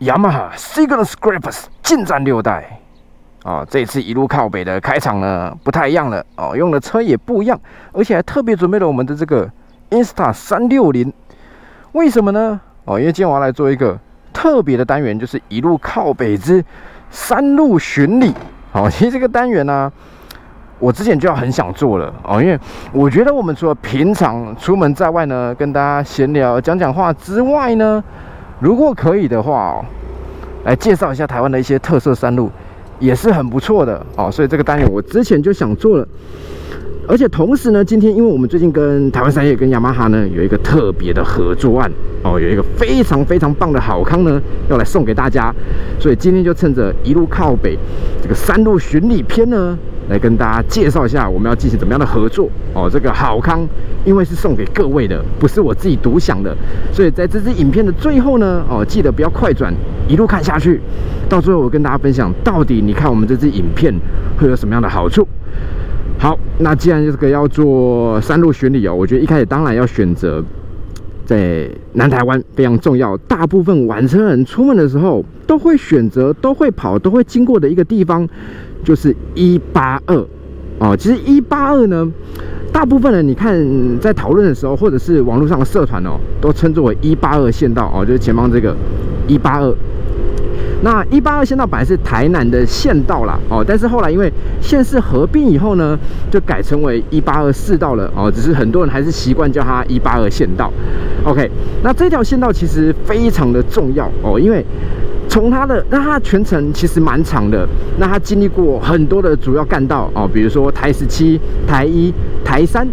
雅马哈 Signal Scrapers 进站六代哦，这次一路靠北的开场呢不太一样了哦，用的车也不一样，而且还特别准备了我们的这个 Insta 三六零，为什么呢？哦，因为今天我要来做一个特别的单元，就是一路靠北之山路巡礼。好，其实这个单元呢，我之前就要很想做了哦，因为我觉得我们除了平常出门在外呢，跟大家闲聊讲讲话之外呢，如果可以的话，来介绍一下台湾的一些特色山路，也是很不错的哦。所以这个单元我之前就想做了，而且同时呢，今天因为我们最近跟台湾山业跟雅马哈呢有一个特别的合作案哦，有一个非常非常棒的好康呢要来送给大家，所以今天就趁着一路靠北这个山路巡礼篇呢。来跟大家介绍一下我们要进行怎么样的合作哦。这个好康，因为是送给各位的，不是我自己独享的，所以在这支影片的最后呢，哦，记得不要快转，一路看下去，到最后我跟大家分享，到底你看我们这支影片会有什么样的好处。好，那既然这个要做山路巡礼哦，我觉得一开始当然要选择在南台湾非常重要，大部分晚车人出门的时候都会选择、都会跑、都会经过的一个地方。就是一八二哦，其实一八二呢，大部分人你看在讨论的时候，或者是网络上的社团哦，都称作为一八二县道哦，就是前方这个一八二。那一八二县道本来是台南的县道啦哦，但是后来因为县市合并以后呢，就改成为一八二四道了哦，只是很多人还是习惯叫它一八二县道。OK，那这条县道其实非常的重要哦，因为。从它的那它全程其实蛮长的，那它经历过很多的主要干道哦，比如说台十七、台一、台三，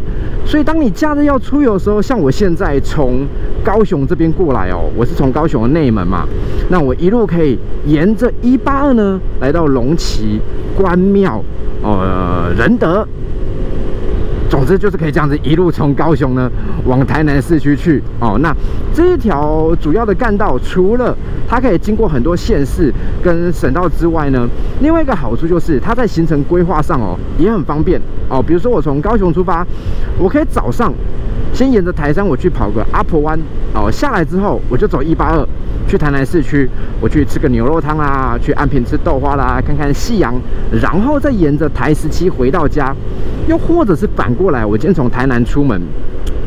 所以当你假日要出游的时候，像我现在从高雄这边过来哦，我是从高雄的内门嘛，那我一路可以沿着一八二呢，来到龙旗、关庙、呃仁德。总之就是可以这样子一路从高雄呢往台南市区去哦。那这一条主要的干道，除了它可以经过很多县市跟省道之外呢，另外一个好处就是它在行程规划上哦也很方便哦。比如说我从高雄出发，我可以早上先沿着台山我去跑个阿婆湾哦，下来之后我就走一八二。去台南市区，我去吃个牛肉汤啦，去安平吃豆花啦，看看夕阳，然后再沿着台十七回到家，又或者是反过来，我今天从台南出门。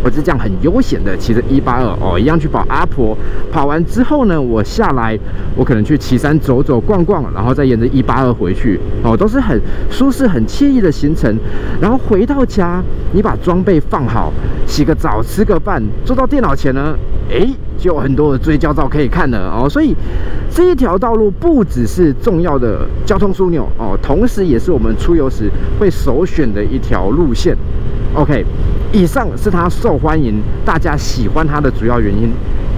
我是这样很悠闲的骑着一八二哦，一样去跑阿婆。跑完之后呢，我下来，我可能去岐山走走逛逛，然后再沿着一八二回去哦，都是很舒适、很惬意的行程。然后回到家，你把装备放好，洗个澡，吃个饭，坐到电脑前呢，哎，就有很多的追焦照可以看了哦。所以这一条道路不只是重要的交通枢纽哦，同时也是我们出游时会首选的一条路线。OK。以上是它受欢迎、大家喜欢它的主要原因，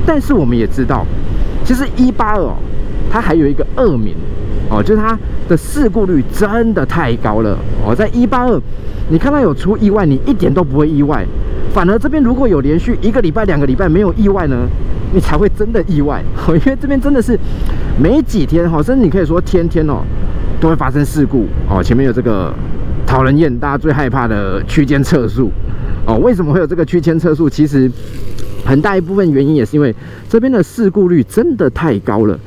但是我们也知道，其实一八二它还有一个恶名哦，就是它的事故率真的太高了哦。在一八二，你看到有出意外，你一点都不会意外，反而这边如果有连续一个礼拜、两个礼拜没有意外呢，你才会真的意外哦。因为这边真的是没几天哈，甚至你可以说天天哦都会发生事故哦。前面有这个讨人厌、大家最害怕的区间测速。哦，为什么会有这个区间测速？其实很大一部分原因也是因为这边的事故率真的太高了。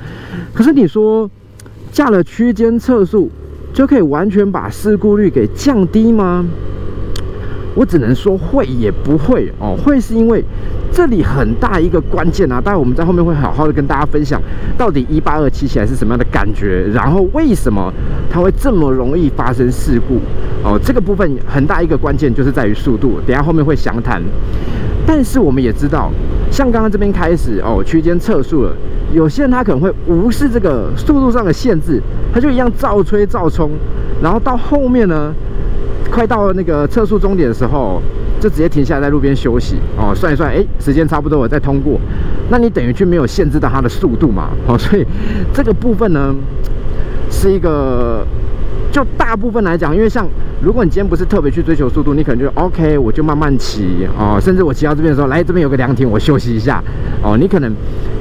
可是你说架了区间测速就可以完全把事故率给降低吗？我只能说会也不会哦。会是因为这里很大一个关键啊，待会我们在后面会好好的跟大家分享，到底一八二骑起来是什么样的感觉，然后为什么它会这么容易发生事故。哦，这个部分很大一个关键就是在于速度，等下后面会详谈。但是我们也知道，像刚刚这边开始哦，区间测速了，有些人他可能会无视这个速度上的限制，他就一样照吹照冲，然后到后面呢，快到那个测速终点的时候，就直接停下来在路边休息哦，算一算，哎，时间差不多，我再通过，那你等于就没有限制到它的速度嘛？哦，所以这个部分呢，是一个。就大部分来讲，因为像如果你今天不是特别去追求速度，你可能就 OK，我就慢慢骑哦。甚至我骑到这边的时候，来这边有个凉亭，我休息一下哦。你可能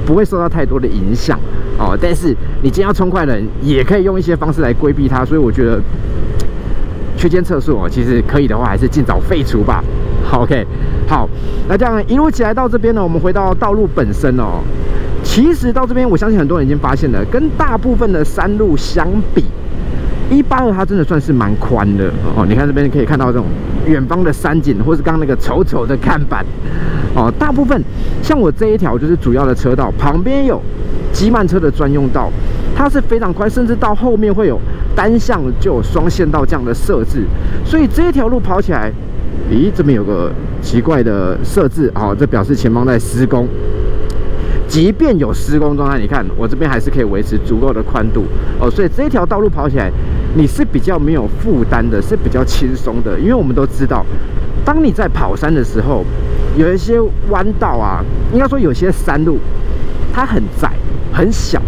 不会受到太多的影响哦。但是你今天要冲快的人，也可以用一些方式来规避它。所以我觉得区间测速哦，其实可以的话，还是尽早废除吧。OK，好，那这样一路起来到这边呢，我们回到道路本身哦。其实到这边，我相信很多人已经发现了，跟大部分的山路相比，一八二它真的算是蛮宽的哦。你看这边可以看到这种远方的山景，或是刚刚那个丑丑的看板哦。大部分像我这一条就是主要的车道，旁边有机慢车的专用道，它是非常宽，甚至到后面会有单向就有双线道这样的设置，所以这一条路跑起来。咦，这边有个奇怪的设置，好，这表示前方在施工。即便有施工状态，你看我这边还是可以维持足够的宽度哦，所以这一条道路跑起来你是比较没有负担的，是比较轻松的。因为我们都知道，当你在跑山的时候，有一些弯道啊，应该说有些山路它很窄很小。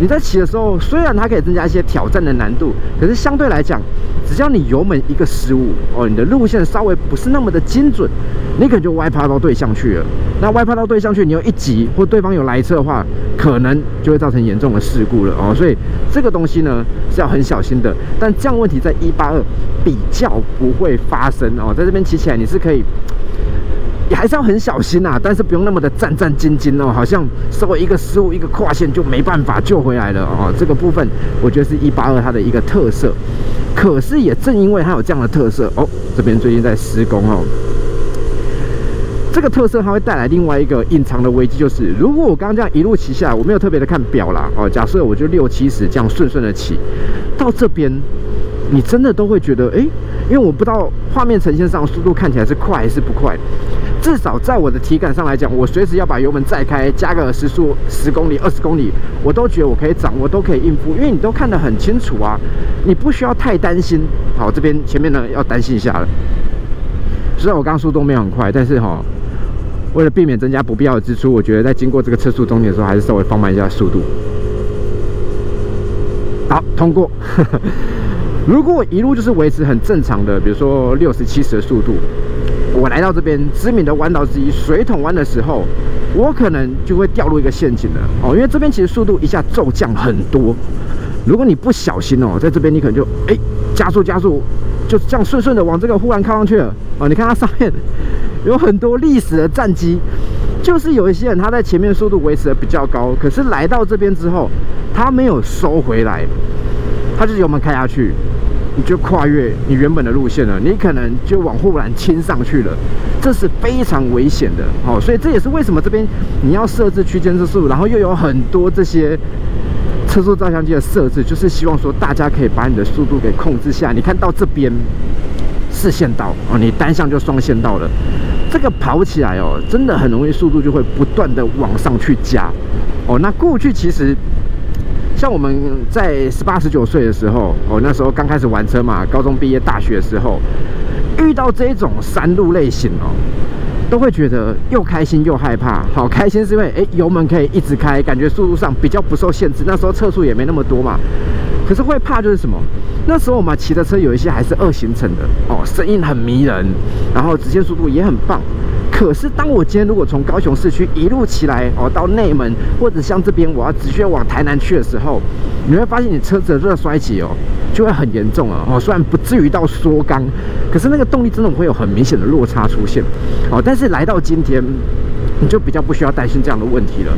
你在骑的时候，虽然它可以增加一些挑战的难度，可是相对来讲，只要你油门一个失误哦，你的路线稍微不是那么的精准，你可能就歪趴到对向去了。那歪趴到对向去，你又一急，或对方有来车的话，可能就会造成严重的事故了哦。所以这个东西呢是要很小心的。但这样问题在一八二比较不会发生哦，在这边骑起来你是可以。你还是要很小心呐，但是不用那么的战战兢兢哦，好像稍微一个失误、一个跨线就没办法救回来了哦。这个部分我觉得是一八二它的一个特色，可是也正因为它有这样的特色哦，这边最近在施工哦，这个特色它会带来另外一个隐藏的危机，就是如果我刚刚这样一路骑下来，我没有特别的看表啦哦，假设我就六七十这样顺顺的骑到这边，你真的都会觉得哎，因为我不知道画面呈现上速度看起来是快还是不快。至少在我的体感上来讲，我随时要把油门再开，加个时速十公里、二十公里，我都觉得我可以掌握，都可以应付，因为你都看得很清楚啊，你不需要太担心。好，这边前面呢要担心一下了。虽然我刚速度没有很快，但是哈，为了避免增加不必要的支出，我觉得在经过这个测速终点的时候，还是稍微放慢一下速度。好，通过。如果我一路就是维持很正常的，比如说六十七十的速度。我来到这边知名的弯道之一水桶弯的时候，我可能就会掉入一个陷阱了哦，因为这边其实速度一下骤降很多。如果你不小心哦，在这边你可能就哎加速加速，就这样顺顺的往这个护栏靠上去了哦。你看它上面有很多历史的战机，就是有一些人他在前面速度维持的比较高，可是来到这边之后，他没有收回来，他就是油门开下去。你就跨越你原本的路线了，你可能就往护栏亲上去了，这是非常危险的哦。所以这也是为什么这边你要设置区间测速，然后又有很多这些测速照相机的设置，就是希望说大家可以把你的速度给控制下。你看到这边四线道哦，你单向就双线道了，这个跑起来哦，真的很容易速度就会不断的往上去加哦。那过去其实。像我们在十八十九岁的时候，哦，那时候刚开始玩车嘛，高中毕业、大学的时候，遇到这种山路类型哦，都会觉得又开心又害怕。好开心是因为，哎，油门可以一直开，感觉速度上比较不受限制。那时候测速也没那么多嘛。可是会怕就是什么？那时候我们骑的车有一些还是二行程的哦，声音很迷人，然后直线速度也很棒。可是，当我今天如果从高雄市区一路骑来哦，到内门或者像这边我要直接往台南去的时候，你会发现你车子的热衰竭哦就会很严重了哦。虽然不至于到缩缸，可是那个动力真的会有很明显的落差出现哦。但是来到今天。你就比较不需要担心这样的问题了，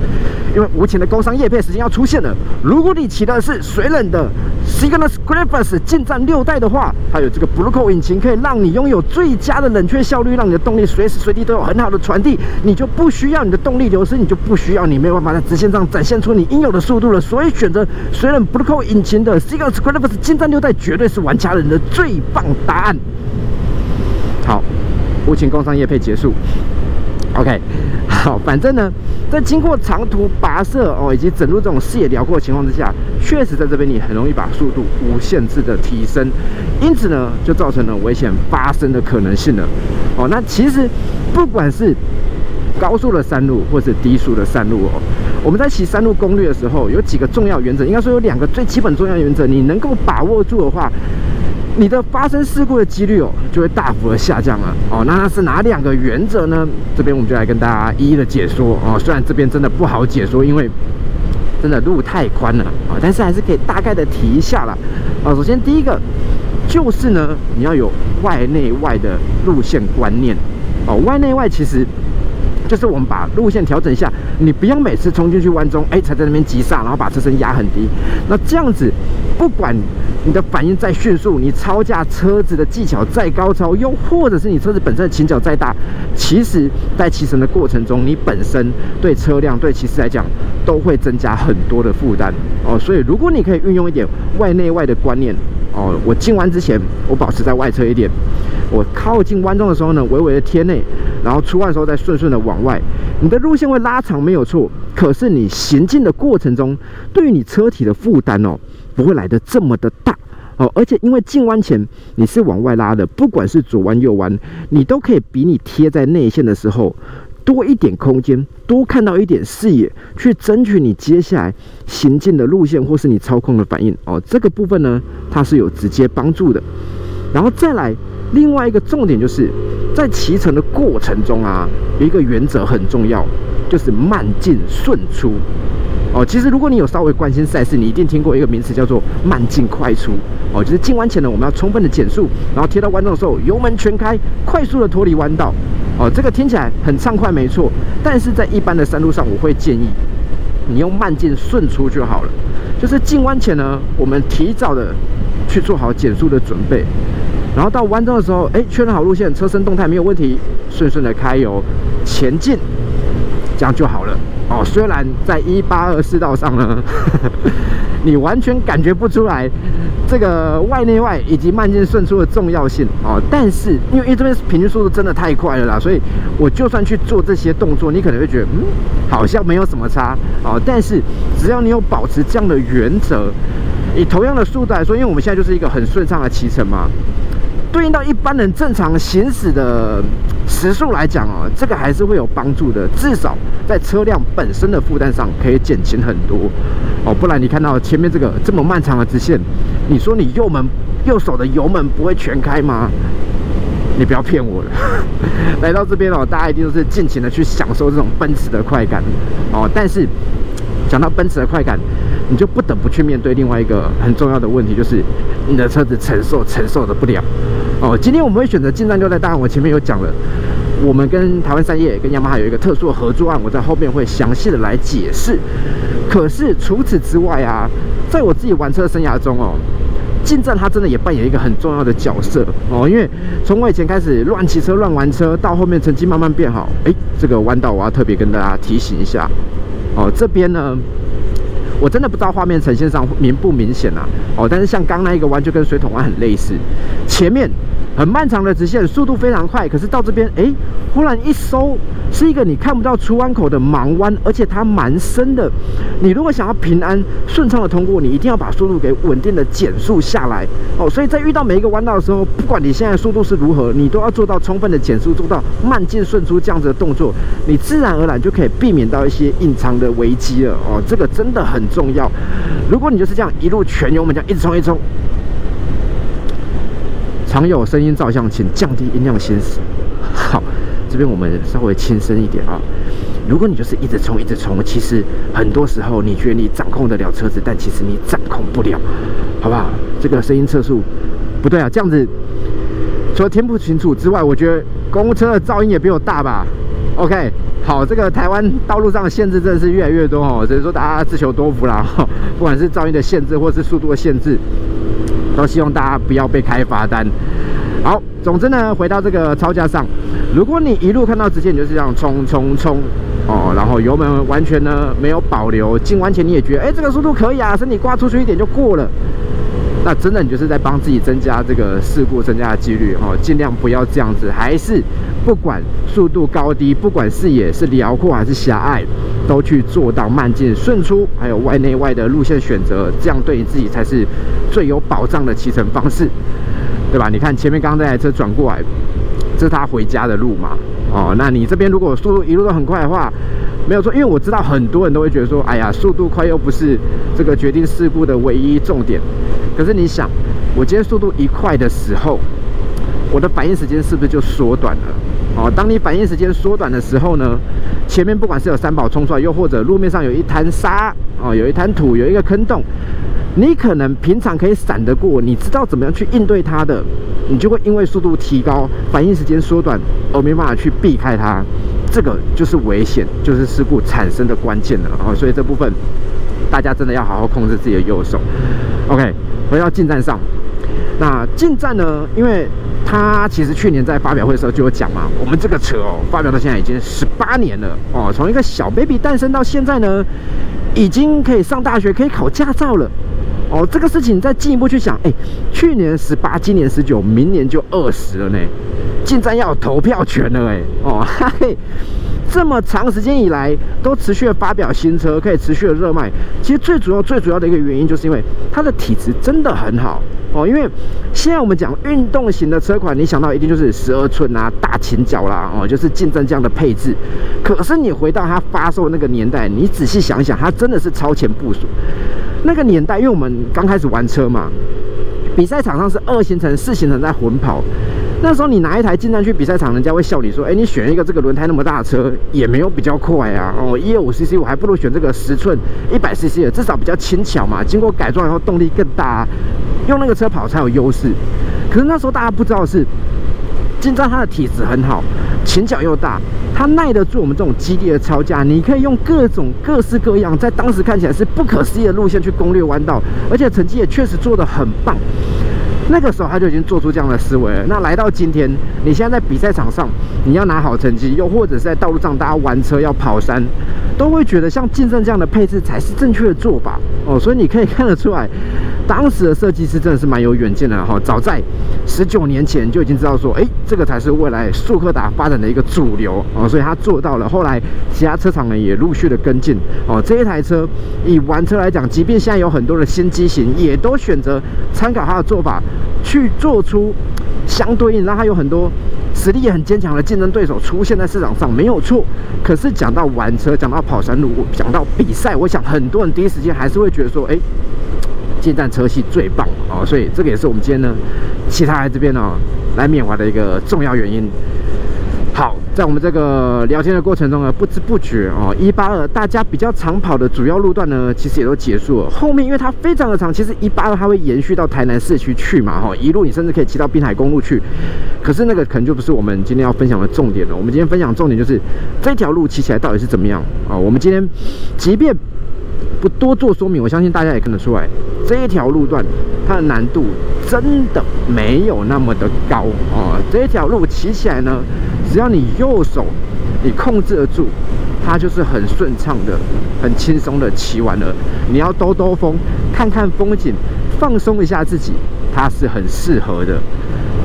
因为无情的工商业配时间要出现了。如果你骑的是水冷的 Cygnus Griffiths 近战六代的话，它有这个 b l u e c o 引擎，可以让你拥有最佳的冷却效率，让你的动力随时随地都有很好的传递，你就不需要你的动力流失，你就不需要你没有办法在直线上展现出你应有的速度了。所以选择水冷 b l u e c o 引擎的 Cygnus Griffiths 近战六代，绝对是玩家人的最棒答案。好，无情工商业配结束。OK。好，反正呢，在经过长途跋涉哦，以及整路这种视野辽阔的情况之下，确实在这边你很容易把速度无限制的提升，因此呢，就造成了危险发生的可能性了。哦，那其实不管是高速的山路或是低速的山路哦，我们在骑山路攻略的时候，有几个重要原则，应该说有两个最基本重要原则，你能够把握住的话。你的发生事故的几率哦，就会大幅的下降了哦。那那是哪两个原则呢？这边我们就来跟大家一一的解说哦。虽然这边真的不好解说，因为真的路太宽了啊，但是还是可以大概的提一下啦。哦。首先第一个就是呢，你要有外内外的路线观念哦。外内外其实。就是我们把路线调整一下，你不要每次冲进去弯中，哎，才在那边急刹，然后把车身压很低。那这样子，不管你的反应再迅速，你超驾车子的技巧再高超，又或者是你车子本身的倾角再大，其实在骑乘的过程中，你本身对车辆对骑士来讲都会增加很多的负担哦。所以如果你可以运用一点外内外的观念哦，我进弯之前我保持在外侧一点，我靠近弯中的时候呢，微微的贴内。然后出弯的时候再顺顺的往外，你的路线会拉长没有错，可是你行进的过程中，对于你车体的负担哦，不会来的这么的大哦，而且因为进弯前你是往外拉的，不管是左弯右弯，你都可以比你贴在内线的时候多一点空间，多看到一点视野，去争取你接下来行进的路线或是你操控的反应哦，这个部分呢，它是有直接帮助的，然后再来。另外一个重点就是在骑乘的过程中啊，有一个原则很重要，就是慢进顺出。哦，其实如果你有稍微关心赛事，你一定听过一个名词叫做慢进快出。哦，就是进弯前呢，我们要充分的减速，然后贴到弯道的时候，油门全开，快速的脱离弯道。哦，这个听起来很畅快，没错。但是在一般的山路上，我会建议你用慢进顺出就好了。就是进弯前呢，我们提早的去做好减速的准备。然后到弯中的时候，哎，确认好路线，车身动态没有问题，顺顺的开油前进，这样就好了哦。虽然在一八二四道上呢，你完全感觉不出来这个外内外以及慢进顺出的重要性哦，但是因为因为这边平均速度真的太快了啦，所以我就算去做这些动作，你可能会觉得嗯，好像没有什么差哦。但是只要你有保持这样的原则，以同样的速度来说，因为我们现在就是一个很顺畅的骑乘嘛。对应到一般人正常行驶的时速来讲哦，这个还是会有帮助的，至少在车辆本身的负担上可以减轻很多哦。不然你看到前面这个这么漫长的直线，你说你右门右手的油门不会全开吗？你不要骗我了。来到这边哦，大家一定都是尽情的去享受这种奔驰的快感哦。但是讲到奔驰的快感。你就不得不去面对另外一个很重要的问题，就是你的车子承受承受的不了哦。今天我们会选择进站六代，当然我前面有讲了，我们跟台湾三叶跟雅马哈有一个特殊的合作案，我在后面会详细的来解释。可是除此之外啊，在我自己玩车生涯中哦，进站它真的也扮演一个很重要的角色哦。因为从我以前开始乱骑车、乱玩车，到后面成绩慢慢变好，哎，这个弯道我要特别跟大家提醒一下哦，这边呢。我真的不知道画面呈现上明不明显啊？哦，但是像刚那一个弯就跟水桶弯很类似，前面。很漫长的直线，速度非常快，可是到这边，哎，忽然一收，是一个你看不到出弯口的盲弯，而且它蛮深的。你如果想要平安顺畅的通过，你一定要把速度给稳定的减速下来哦。所以在遇到每一个弯道的时候，不管你现在速度是如何，你都要做到充分的减速，做到慢进顺出这样子的动作，你自然而然就可以避免到一些隐藏的危机了哦。这个真的很重要。如果你就是这样一路全油门这样一直冲一直冲。常有声音照相，请降低音量行驶。好，这边我们稍微轻声一点啊。如果你就是一直冲，一直冲，其实很多时候你觉得你掌控得了车子，但其实你掌控不了，好不好？这个声音测速不对啊，这样子除了听不清楚之外，我觉得公车的噪音也比我大吧。OK，好，这个台湾道路上的限制真的是越来越多哦，只能说大家自求多福啦。不管是噪音的限制，或是速度的限制。都希望大家不要被开罚单。好，总之呢，回到这个超价上，如果你一路看到直线，你就是这样冲冲冲哦，然后油门完全呢没有保留，进弯前你也觉得，哎，这个速度可以啊，身体挂出去一点就过了。那真的你就是在帮自己增加这个事故增加的几率哦，尽量不要这样子，还是不管速度高低，不管视野是辽阔还是狭隘，都去做到慢进顺出，还有外内外的路线选择，这样对你自己才是最有保障的骑乘方式，对吧？你看前面刚刚那台车转过来，这是他回家的路嘛？哦，那你这边如果速度一路都很快的话，没有错，因为我知道很多人都会觉得说，哎呀，速度快又不是这个决定事故的唯一重点。可是你想，我今天速度一快的时候，我的反应时间是不是就缩短了？哦，当你反应时间缩短的时候呢，前面不管是有三宝冲出来，又或者路面上有一滩沙，哦，有一滩土，有一个坑洞，你可能平常可以闪得过，你知道怎么样去应对它的，你就会因为速度提高，反应时间缩短，而没办法去避开它。这个就是危险，就是事故产生的关键了啊！所以这部分大家真的要好好控制自己的右手。OK，回到进站上，那进站呢？因为他其实去年在发表会的时候就有讲嘛，我们这个车哦，发表到现在已经十八年了哦，从一个小 baby 诞生到现在呢，已经可以上大学，可以考驾照了。哦，这个事情再进一步去想，哎，去年十八，今年十九，明年就二十了呢，进站要有投票权了，哎，哦，嘿，这么长时间以来都持续的发表新车，可以持续的热卖，其实最主要、最主要的一个原因，就是因为它的体质真的很好。哦。因为现在我们讲运动型的车款，你想到一定就是十二寸啊、大前脚啦，哦，就是竞争这样的配置。可是你回到它发售那个年代，你仔细想想，它真的是超前部署。那个年代，因为我们刚开始玩车嘛，比赛场上是二行程、四行程在混跑。那时候你拿一台进站去比赛场，人家会笑你说：“哎，你选一个这个轮胎那么大的车，也没有比较快啊。哦，一二五 cc 我还不如选这个十寸一百 cc 的，至少比较轻巧嘛。经过改装以后动力更大，用那个车跑才有优势。可是那时候大家不知道的是，进站它的体质很好，前脚又大。”它耐得住我们这种激烈的超价，你可以用各种各式各样，在当时看起来是不可思议的路线去攻略弯道，而且成绩也确实做得很棒。那个时候他就已经做出这样的思维了。那来到今天，你现在在比赛场上，你要拿好成绩，又或者是在道路上大家玩车要跑山，都会觉得像竞争这样的配置才是正确的做法哦。所以你可以看得出来。当时的设计师真的是蛮有远见的哈，早在十九年前就已经知道说，哎，这个才是未来速克达发展的一个主流哦，所以他做到了。后来其他车厂呢也陆续的跟进哦。这一台车以玩车来讲，即便现在有很多的新机型，也都选择参考它的做法，去做出相对应，让它有很多实力也很坚强的竞争对手出现在市场上，没有错。可是讲到玩车，讲到跑山路，讲到比赛，我想很多人第一时间还是会觉得说，哎。进站车系最棒哦，所以这个也是我们今天呢，其他来这边呢来缅怀的一个重要原因。好，在我们这个聊天的过程中呢，不知不觉哦，一八二大家比较常跑的主要路段呢，其实也都结束了。后面因为它非常的长，其实一八二它会延续到台南市区去嘛，哈，一路你甚至可以骑到滨海公路去。可是那个可能就不是我们今天要分享的重点了。我们今天分享重点就是这条路骑起来到底是怎么样啊？我们今天即便。不多做说明，我相信大家也看得出来，这一条路段它的难度真的没有那么的高啊！这一条路骑起来呢，只要你右手你控制得住，它就是很顺畅的、很轻松的骑完了。你要兜兜风、看看风景、放松一下自己，它是很适合的。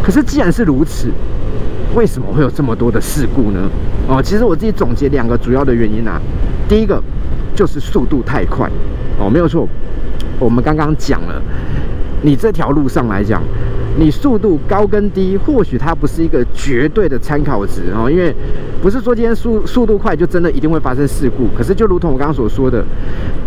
可是既然是如此，为什么会有这么多的事故呢？哦，其实我自己总结两个主要的原因啊，第一个。就是速度太快哦，没有错。我们刚刚讲了，你这条路上来讲，你速度高跟低，或许它不是一个绝对的参考值哦，因为不是说今天速速度快就真的一定会发生事故。可是就如同我刚刚所说的，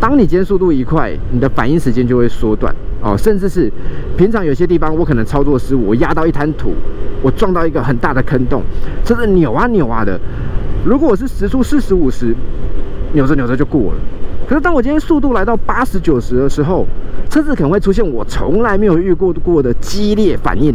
当你今天速度一快，你的反应时间就会缩短哦，甚至是平常有些地方我可能操作失误，我压到一滩土，我撞到一个很大的坑洞，甚至扭啊扭啊的。如果我是时速四十五十。扭着扭着就过了，可是当我今天速度来到八十九十的时候，车子可能会出现我从来没有遇过过的激烈反应，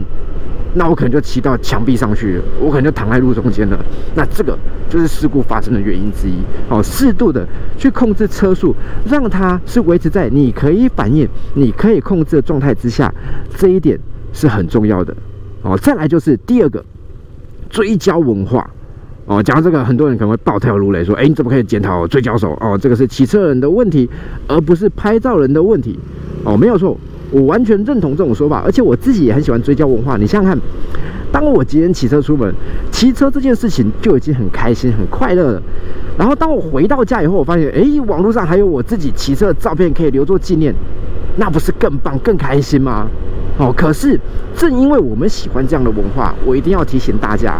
那我可能就骑到墙壁上去了，我可能就躺在路中间了。那这个就是事故发生的原因之一。哦，适度的去控制车速，让它是维持在你可以反应、你可以控制的状态之下，这一点是很重要的。哦，再来就是第二个追焦文化。哦，讲到这个，很多人可能会暴跳如雷，说：“哎，你怎么可以检讨追焦手？哦，这个是骑车人的问题，而不是拍照人的问题。”哦，没有错，我完全认同这种说法，而且我自己也很喜欢追焦文化。你想想看，当我今天骑车出门，骑车这件事情就已经很开心、很快乐了。然后当我回到家以后，我发现，哎，网络上还有我自己骑车的照片可以留作纪念，那不是更棒、更开心吗？哦，可是正因为我们喜欢这样的文化，我一定要提醒大家。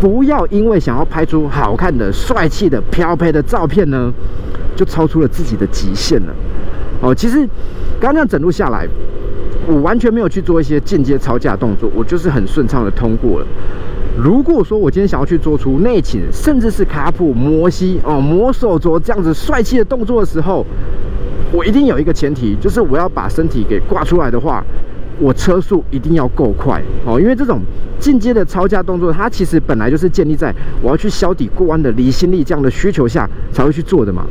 不要因为想要拍出好看的、帅气的、飘配的照片呢，就超出了自己的极限了。哦，其实刚刚整路下来，我完全没有去做一些间接超架动作，我就是很顺畅的通过了。如果说我今天想要去做出内倾，甚至是卡普摩西哦、摩手镯这样子帅气的动作的时候，我一定有一个前提，就是我要把身体给挂出来的话，我车速一定要够快哦。因为这种进阶的超驾动作，它其实本来就是建立在我要去削底过弯的离心力这样的需求下才会去做的嘛。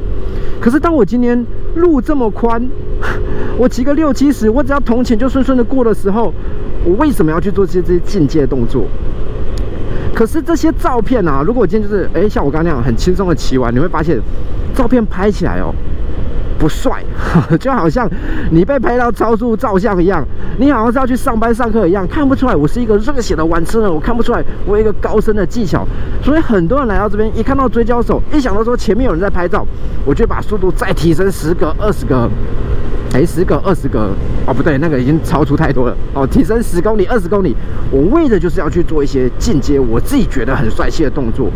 可是当我今天路这么宽，我骑个六七十，我只要铜钱就顺顺的过的时候，我为什么要去做这些这些进阶动作？可是这些照片啊，如果我今天就是哎，像我刚刚那样很轻松的骑完，你会发现照片拍起来哦不帅，就好像你被拍到超速照相一样，你好像是要去上班上课一样，看不出来我是一个热血的玩车人，我看不出来我有一个高深的技巧，所以很多人来到这边一看到追焦手，一想到说前面有人在拍照，我就把速度再提升十个二十个。哎，十个、二十个，哦，不对，那个已经超出太多了哦。提升十公里、二十公里，我为的就是要去做一些进阶，我自己觉得很帅气的动作。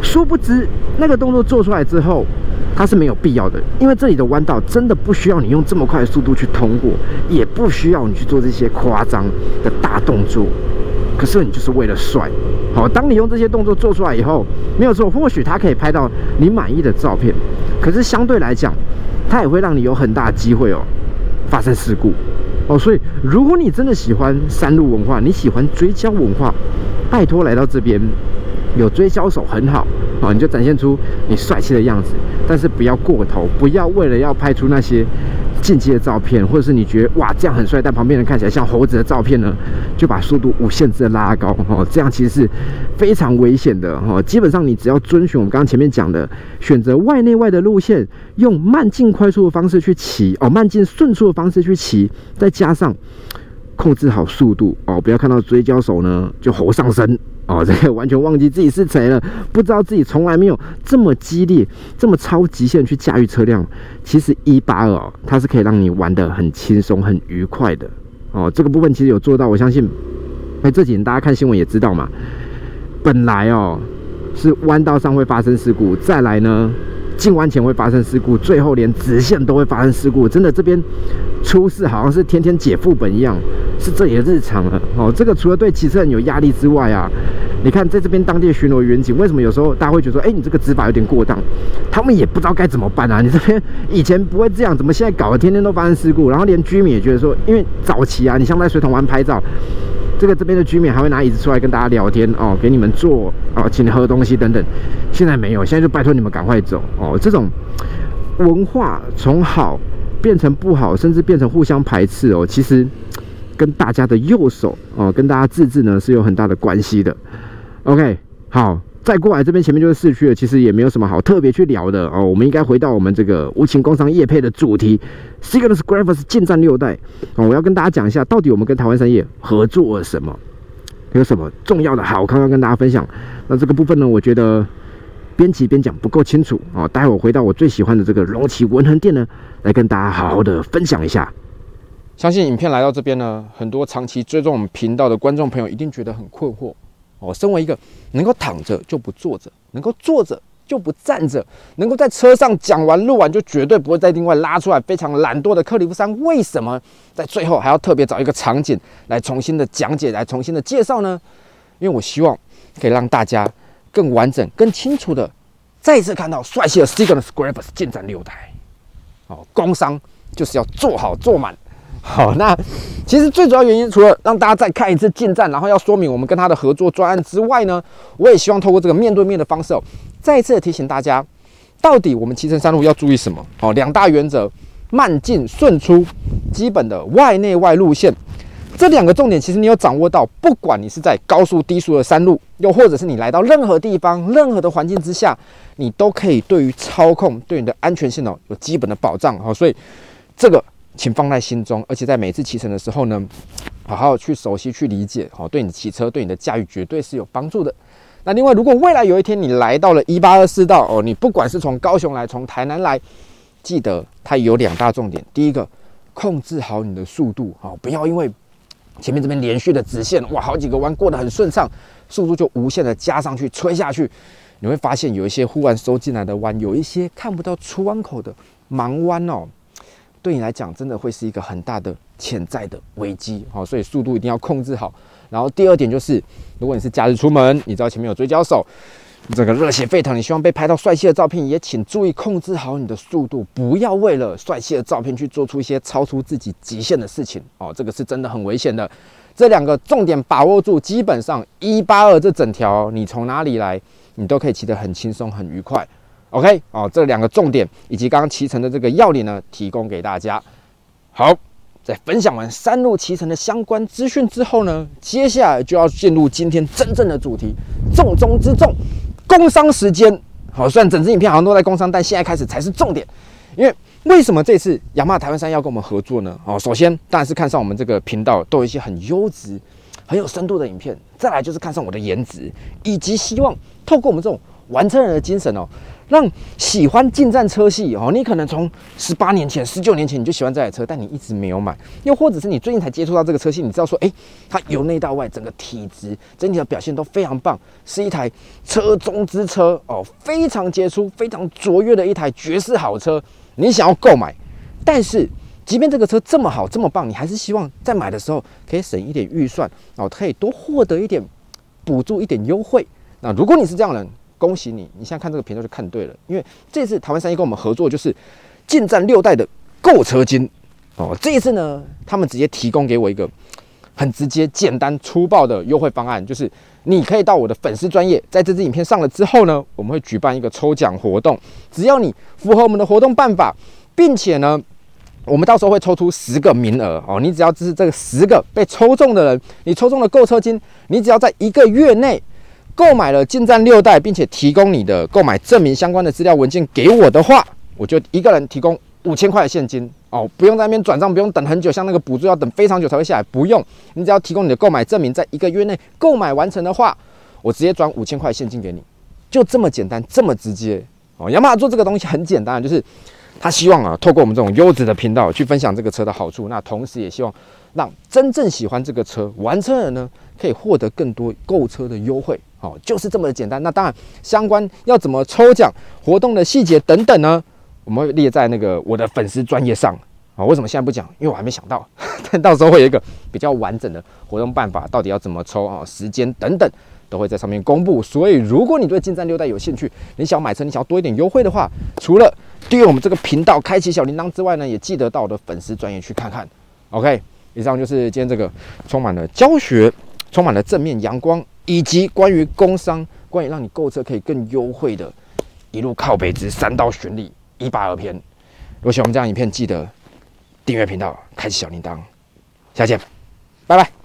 殊不知，那个动作做出来之后，它是没有必要的，因为这里的弯道真的不需要你用这么快的速度去通过，也不需要你去做这些夸张的大动作。可是你就是为了帅，好，当你用这些动作做出来以后，没有错，或许它可以拍到你满意的照片，可是相对来讲。它也会让你有很大的机会哦，发生事故哦。所以，如果你真的喜欢山路文化，你喜欢追焦文化，拜托来到这边，有追焦手很好啊，你就展现出你帅气的样子，但是不要过头，不要为了要拍出那些。进阶的照片，或者是你觉得哇这样很帅，但旁边人看起来像猴子的照片呢，就把速度无限制的拉高哦，这样其实是非常危险的哈。基本上你只要遵循我们刚刚前面讲的，选择外内外的路线，用慢进快速的方式去骑哦，慢进顺速的方式去骑，再加上控制好速度哦，不要看到追焦手呢就吼上身。哦，这个完全忘记自己是谁了，不知道自己从来没有这么激烈、这么超极限去驾驭车辆。其实一八二哦它是可以让你玩的很轻松、很愉快的。哦，这个部分其实有做到，我相信。哎，这几年大家看新闻也知道嘛，本来哦是弯道上会发生事故，再来呢进弯前会发生事故，最后连直线都会发生事故。真的这边出事好像是天天解副本一样。是这里的日常了哦。这个除了对骑车人有压力之外啊，你看在这边当地巡逻员警，为什么有时候大家会觉得说，哎，你这个执法有点过当？他们也不知道该怎么办啊。你这边以前不会这样，怎么现在搞得天天都发生事故？然后连居民也觉得说，因为早期啊，你像在水桶湾拍照，这个这边的居民还会拿椅子出来跟大家聊天哦，给你们坐哦，请你喝东西等等。现在没有，现在就拜托你们赶快走哦。这种文化从好变成不好，甚至变成互相排斥哦，其实。跟大家的右手哦，跟大家自治呢是有很大的关系的。OK，好，再过来这边前面就是市区了，其实也没有什么好特别去聊的哦。我们应该回到我们这个无情工商业配的主题，Signus Graphs 近战六代哦。我要跟大家讲一下，到底我们跟台湾商业合作了什么，有什么重要的好康要跟大家分享。那这个部分呢，我觉得边骑边讲不够清楚哦。待会我回到我最喜欢的这个龙旗文恒店呢，来跟大家好好的分享一下。相信影片来到这边呢，很多长期追踪我们频道的观众朋友一定觉得很困惑哦。身为一个能够躺着就不坐着，能够坐着就不站着，能够在车上讲完录完就绝对不会再另外拉出来非常懒惰的克里夫山，为什么在最后还要特别找一个场景来重新的讲解，来重新的介绍呢？因为我希望可以让大家更完整、更清楚的再次看到帅气的 s i g n a l Scrapers 进站六台。哦，工商就是要做好做满。好，那其实最主要原因，除了让大家再看一次进站，然后要说明我们跟他的合作专案之外呢，我也希望透过这个面对面的方式，哦，再一次的提醒大家，到底我们骑乘山路要注意什么？哦，两大原则：慢进顺出，基本的外内外路线。这两个重点，其实你有掌握到，不管你是在高速低速的山路，又或者是你来到任何地方、任何的环境之下，你都可以对于操控、对你的安全性哦有基本的保障。好，所以这个。请放在心中，而且在每次骑乘的时候呢，好好去熟悉、去理解，好，对你骑车、对你的驾驭绝对是有帮助的。那另外，如果未来有一天你来到了一八二四道哦，你不管是从高雄来、从台南来，记得它有两大重点：第一个，控制好你的速度，好，不要因为前面这边连续的直线，哇，好几个弯过得很顺畅，速度就无限的加上去、吹下去，你会发现有一些忽然收进来的弯，有一些看不到出弯口的盲弯哦。对你来讲，真的会是一个很大的潜在的危机，好，所以速度一定要控制好。然后第二点就是，如果你是假日出门，你知道前面有追焦手，这个热血沸腾，你希望被拍到帅气的照片，也请注意控制好你的速度，不要为了帅气的照片去做出一些超出自己极限的事情哦，这个是真的很危险的。这两个重点把握住，基本上一八二这整条，你从哪里来，你都可以骑得很轻松、很愉快。OK，哦，这两个重点以及刚刚骑乘的这个要领呢，提供给大家。好，在分享完山路骑乘的相关资讯之后呢，接下来就要进入今天真正的主题，重中之重。工商时间，好，虽然整支影片好像都在工商，但现在开始才是重点。因为为什么这次雅马台湾山要跟我们合作呢？哦，首先当然是看上我们这个频道都有一些很优质、很有深度的影片，再来就是看上我的颜值，以及希望透过我们这种玩车人的精神哦。让喜欢近战车系哦，你可能从十八年前、十九年前你就喜欢这台车，但你一直没有买，又或者是你最近才接触到这个车系，你知道说，哎，它由内到外整个体质、整体的表现都非常棒，是一台车中之车哦，非常杰出、非常卓越的一台绝世好车，你想要购买，但是即便这个车这么好、这么棒，你还是希望在买的时候可以省一点预算哦，可以多获得一点补助、一点优惠。那如果你是这样的人，恭喜你！你现在看这个频道就看对了，因为这次台湾三一跟我们合作，就是进站六代的购车金哦。这一次呢，他们直接提供给我一个很直接、简单、粗暴的优惠方案，就是你可以到我的粉丝专业，在这支影片上了之后呢，我们会举办一个抽奖活动，只要你符合我们的活动办法，并且呢，我们到时候会抽出十个名额哦。你只要支持这个十个被抽中的人，你抽中了购车金，你只要在一个月内。购买了进站六代，并且提供你的购买证明相关的资料文件给我的话，我就一个人提供五千块的现金哦，不用在那边转账，不用等很久，像那个补助要等非常久才会下来，不用，你只要提供你的购买证明，在一个月内购买完成的话，我直接转五千块现金给你，就这么简单，这么直接哦。雅马哈做这个东西很简单，就是他希望啊，透过我们这种优质的频道去分享这个车的好处，那同时也希望让真正喜欢这个车玩车人呢，可以获得更多购车的优惠。哦，就是这么简单。那当然，相关要怎么抽奖、活动的细节等等呢？我们会列在那个我的粉丝专业上啊。为什么现在不讲？因为我还没想到，但到时候会有一个比较完整的活动办法，到底要怎么抽啊？时间等等都会在上面公布。所以，如果你对进站六代有兴趣，你想买车，你想要多一点优惠的话，除了订阅我们这个频道、开启小铃铛之外呢，也记得到我的粉丝专业去看看。OK，以上就是今天这个充满了教学、充满了正面阳光。以及关于工商，关于让你购车可以更优惠的，一路靠北之三刀巡礼一八二篇。如果喜欢我们这样影片，记得订阅频道，开启小铃铛。下见，拜拜。